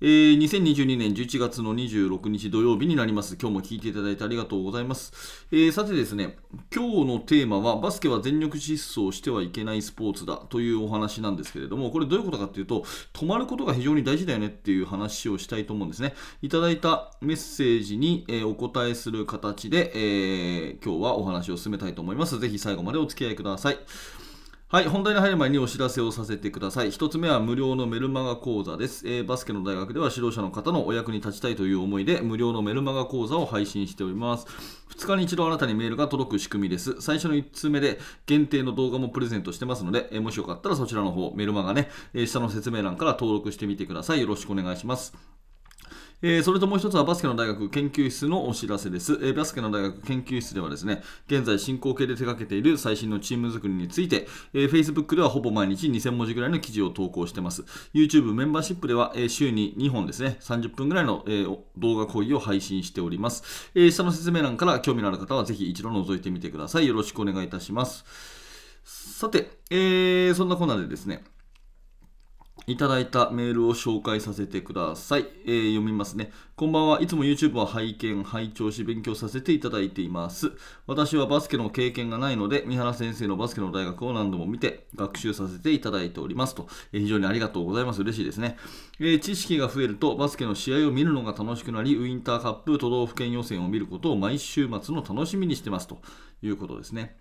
えー2022年11月の26日土曜日になります。今日も聞いていただいてありがとうございます。えーさてですね、今日のテーマは、バスケは全力疾走してはいけないスポーツだというお話なんですけれども、これどういうことかというと、止まることが非常に大事だよねっていう話をしたいと思うんですね。いただいたメッセージに、えお答えする形で、えー今日はお話を進めたいと思います。ぜひ最後までお付き合いください。はい、本題に入る前にお知らせをさせてください。一つ目は無料のメルマガ講座です、えーバスケの大学では指導者の方のお役に立ちたいという思いで無料のメルマガ講座を配信しております。2日に一度あなたにメールが届く仕組みです。最初の1通目で限定の動画もプレゼントしてますので、えーもしよかったらそちらの方、メルマガね、えー下の説明欄から登録してみてください。よろしくお願いします。えーそれともう一つはバスケの大学研究室のお知らせです、えーバスケの大学研究室ではですね、現在進行形で手掛けている最新のチーム作りについて、えー Facebook ではほぼ毎日2000文字ぐらいの記事を投稿してます。YouTube メンバーシップでは、えー週に2本ですね、30分ぐらいの、えー動画講義を配信しております、えー下の説明欄から興味のある方はぜひ一度覗いてみてください。よろしくお願いいたします。さて、えーそんなこんなでですね、いただいたメールを紹介させてください、えー読みますね。こんばんは。いつも YouTube を拝見、拝聴し、勉強させていただいています。私はバスケの経験がないので、三原先生のバスケの大学を何度も見て、学習させていただいておりますと。えー非常にありがとうございます。嬉しいですね、えー知識が増えると、バスケの試合を見るのが楽しくなり、ウインターカップ都道府県予選を見ることを毎週末の楽しみにしてますということですね。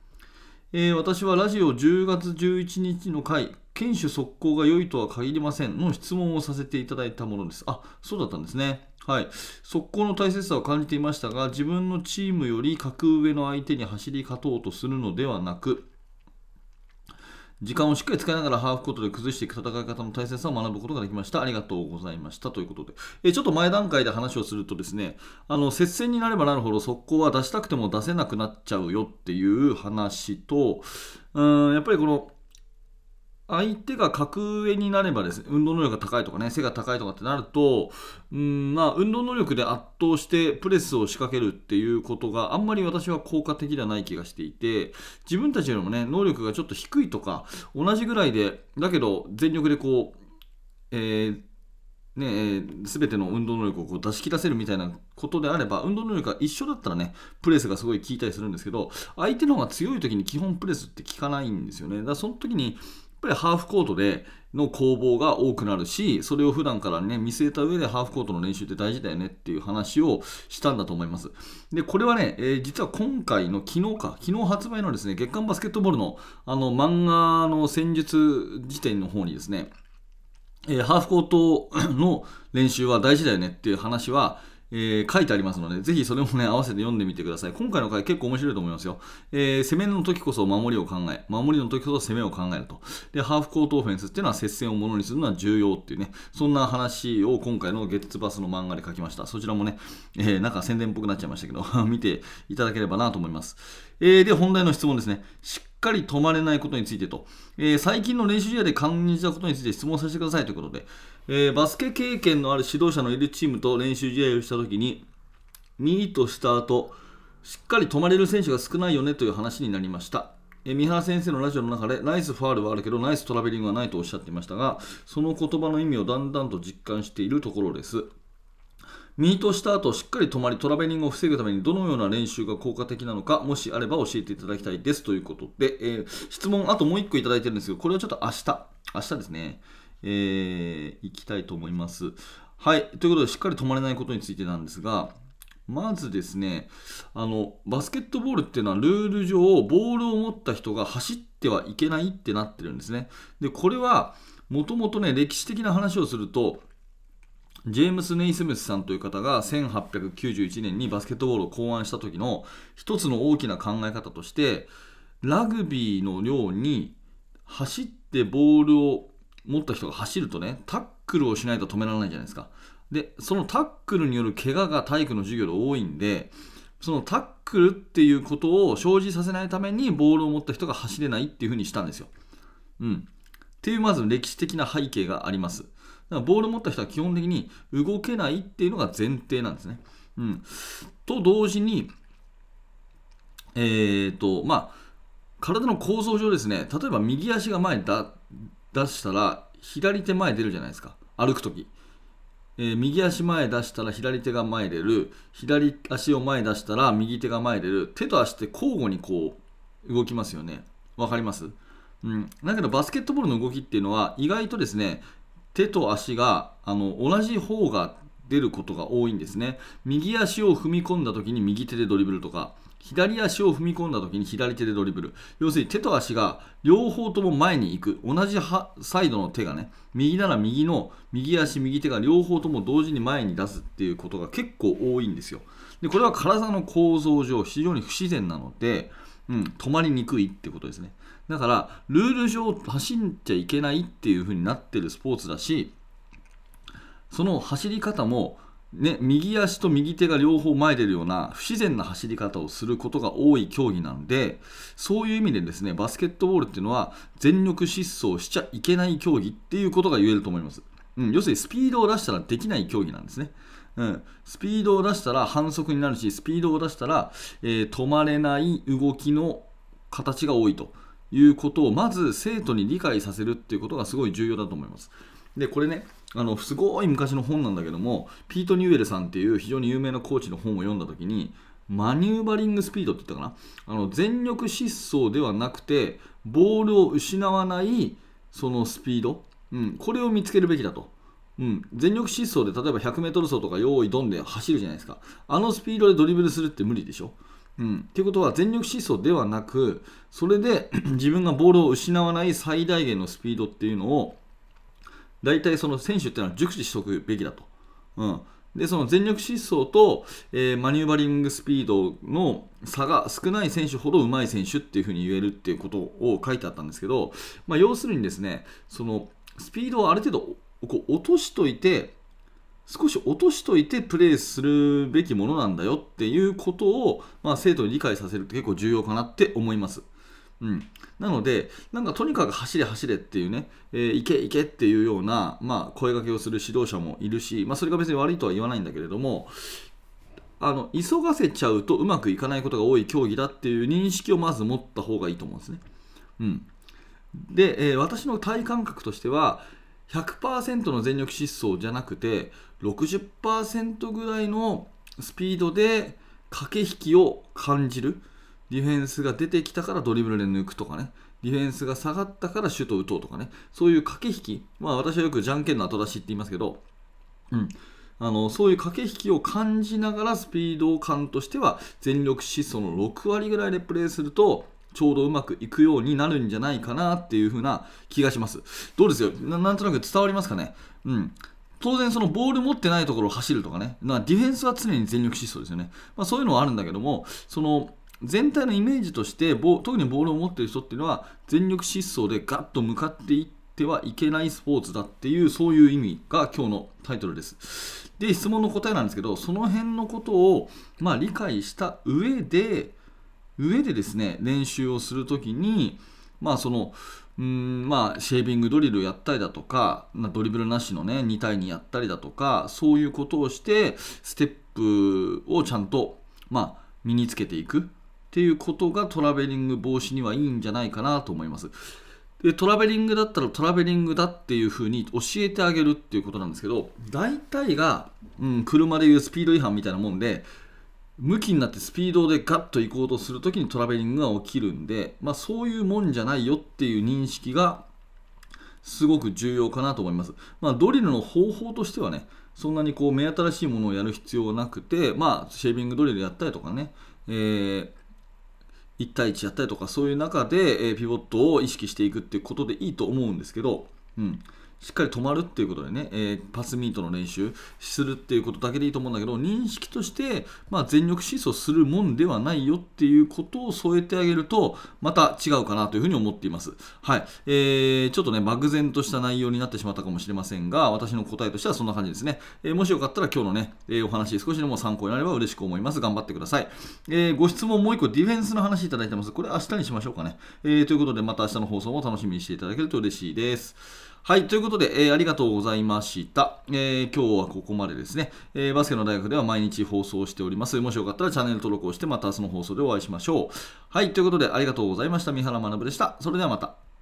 えー私はラジオ10月11日の回、堅守速攻が良いとは限りませんの質問をさせていただいたものです。あ、そうだったんですね。はい。速攻の大切さを感じていましたが、自分のチームより格上の相手に走り勝とうとするのではなく、時間をしっかり使いながらハーフコートで崩していく戦い方の大切さを学ぶことができました。ありがとうございました。ということで、えちょっと前段階で話をするとですね、あの接戦になればなるほど速攻は出したくても出せなくなっちゃうよっていう話と、うーんやっぱりこの相手が格上になればですね、運動能力が高いとかね、背が高いとかってなると、うんまあ、運動能力で圧倒してプレスを仕掛けるっていうことがあんまり私は効果的ではない気がしていて、自分たちよりもね、能力がちょっと低いとか、同じぐらいで、だけど全力でこう、えーねえ、全ての運動能力をこう出し切らせるみたいなことであれば運動能力が一緒だったらねプレスがすごい効いたりするんですけど相手の方が強い時に基本プレスって効かないんですよね。だからその時にぱりハーフコートでの攻防が多くなるしそれを普段からね見据えた上でハーフコートの練習って大事だよねっていう話をしたんだと思います。でこれはね、えー実は今回の昨日か昨日発売のですね月刊バスケットボールのあの漫画の戦術辞典の方にですねえーハーフコートの練習は大事だよねっていう話は、えー書いてありますので、ぜひそれもね、合わせて読んでみてください。今回の回結構面白いと思いますよ。えー攻めの時こそ守りを考え、守りの時こそ攻めを考えると。で、ハーフコートオフェンスっていうのは接戦をものにするのは重要っていうね、そんな話を今回のゲッツバスの漫画で書きました。そちらもね、えーなんか宣伝っぽくなっちゃいましたけど、見ていただければなと思います。えーで、本題の質問ですね。しっかり止まれないことについてと、えー最近の練習試合で感じたことについて質問させてくださいということで、えーバスケ経験のある指導者のいるチームと練習試合をしたときに、ミートした後、しっかり止まれる選手が少ないよねという話になりました。えー三原先生のラジオの中でナイスファールはあるけどナイストラベリングはないとおっしゃっていましたがその言葉の意味をだんだんと実感しているところですミートした後しっかり止まりトラベリングを防ぐためにどのような練習が効果的なのかもしあれば教えていただきたいですということで、えー質問あともう1個いただいてるんですけどこれはちょっと明日明日ですねえー、行きたいと思います。はい。ということでしっかり止まれないことについてなんですがまずですねあのバスケットボールっていうのはルール上ボールを持った人が走ってはいけないってなってるんですね。でこれはもともとね歴史的な話をするとジェームス・ネイスミスさんという方が1891年にバスケットボールを考案した時の一つの大きな考え方としてラグビーのように走ってボールを持った人が走るとねタックルをしないと止められないじゃないですかでそのタックルによる怪我が体育の授業で多いんでそのタックルっていうことを生じさせないためにボールを持った人が走れないっていうふうにしたんですようん。っていうまず歴史的な背景があります。だからボールを持った人は基本的に動けないっていうのが前提なんですね。うん。と同時に、えっ、ー、と、まあ、体の構造上ですね、例えば右足が前に出したら、左手前出るじゃないですか。歩くとき。えー、右足前出したら左手が前出る。左足を前出したら右手が前出る。手と足って交互にこう動きますよね。わかります？うん。だけどバスケットボールの動きっていうのは意外とですね、手と足があの同じ方が出ることが多いんですね。右足を踏み込んだ時に右手でドリブルとか、左足を踏み込んだ時に左手でドリブル。要するに手と足が両方とも前に行く。同じサイドの手がね、右なら右の右足、右手が両方とも同時に前に出すっていうことが結構多いんですよ。で、これは体の構造上非常に不自然なので、うん、止まりにくいってことですね。だから、ルール上走っちゃいけないっていう風になってるスポーツだし、その走り方もね、右足と右手が両方前出るような不自然な走り方をすることが多い競技なのでそういう意味でですねバスケットボールっていうのは全力疾走しちゃいけない競技っていうことが言えると思います、うん、要するにスピードを出したらできない競技なんですね。うん、スピードを出したら反則になるしスピードを出したら、えー、止まれない動きの形が多いということをまず生徒に理解させるっていうことがすごい重要だと思います。でこれねあのすごい昔の本なんだけどもピート・ニューエルさんっていう非常に有名なコーチの本を読んだ時にマニューバリングスピードって言ったかな？あの全力疾走ではなくてボールを失わないそのスピード、うん、これを見つけるべきだと、うん、全力疾走で例えば 100m 走とか用意どんで走るじゃないですか。あのスピードでドリブルするって無理でしょ？うん、っていうことは全力疾走ではなくそれで 自分がボールを失わない最大限のスピードっていうのを大体その選手っていうのは熟知しておくべきだと。うん、でその全力疾走と、えー、マニューバリングスピードの差が少ない選手ほど上手い選手っていうふうに言えるっていうことを書いてあったんですけど、まあ、要するにですねそのスピードをある程度こう落としといて少し落としといてプレーするべきものなんだよっていうことを、まあ、生徒に理解させるって結構重要かなって思います。うん、なので、なんかとにかく走れ走れっていうね、えー、行け行けっていうような、まあ、声掛けをする指導者もいるし、まあ、それが別に悪いとは言わないんだけれども、あの急がせちゃうとうまくいかないことが多い競技だっていう認識をまず持った方がいいと思うんですね。うん、で、えー、私の体感覚としては、100%の全力疾走じゃなくて60%ぐらいのスピードで駆け引きを感じる。ディフェンスが出てきたからドリブルで抜くとかね、ディフェンスが下がったからシュート打とうとかね、そういう駆け引き、まあ私はよくじゃんけんの後出しって言いますけど、うん、あのそういう駆け引きを感じながらスピード感としては全力疾走の6割ぐらいでプレーするとちょうどうまくいくようになるんじゃないかなっていう風な気がします。どうですよ？なんとなく伝わりますかね？うん。当然そのボール持ってないところを走るとかね、ディフェンスは常に全力疾走ですよね。まあ、そういうのはあるんだけども、その全体のイメージとして特にボールを持っている人っていうのは全力疾走でガッと向かっていってはいけないスポーツだっていうそういう意味が今日のタイトルです。で質問の答えなんですけどその辺のことを、まあ、理解した上で上でですね練習をするときにまあそのうんまあ、シェービングドリルやったりだとか、まあ、ドリブルなしのね2対2やったりだとかそういうことをしてステップをちゃんと、まあ、身につけていくっていうことがトラベリング防止にはいいんじゃないかなと思います。でトラベリングだったらトラベリングだっていうふうに教えてあげるっていうことなんですけど大体が、うん、車でいうスピード違反みたいなもんで向きになってスピードでガッと行こうとするときにトラベリングが起きるんで、まあ、そういうもんじゃないよっていう認識がすごく重要かなと思います。まあ、ドリルの方法としてはねそんなにこう目新しいものをやる必要はなくて、まあ、シェービングドリルやったりとかね、えー1対1やったりとかそういう中で、えー、ピボットを意識していくっていうことでいいと思うんですけど、うん、しっかり止まるっていうことでね、えー、パスミートの練習するっていうことだけでいいと思うんだけど、認識として、まあ、全力疾走するもんではないよっていうことを添えてあげると、また違うかなというふうに思っています。はい。えー、ちょっとね、漠然とした内容になってしまったかもしれませんが、私の答えとしてはそんな感じですね。えー、もしよかったら今日のね、えー、お話少しでも参考になれば嬉しく思います。頑張ってください。えー、ご質問もう一個ディフェンスの話いただいてます。これ明日にしましょうかね。えー、ということで、また明日の放送も楽しみにしていただけると嬉しいです。はい、ということで、えー、ありがとうございました。えー、今日はここまでですね、えー、バスケの大学では毎日放送しております。もしよかったらチャンネル登録をして、また明日の放送でお会いしましょう。はい、ということで、ありがとうございました。三原学でした。それではまた。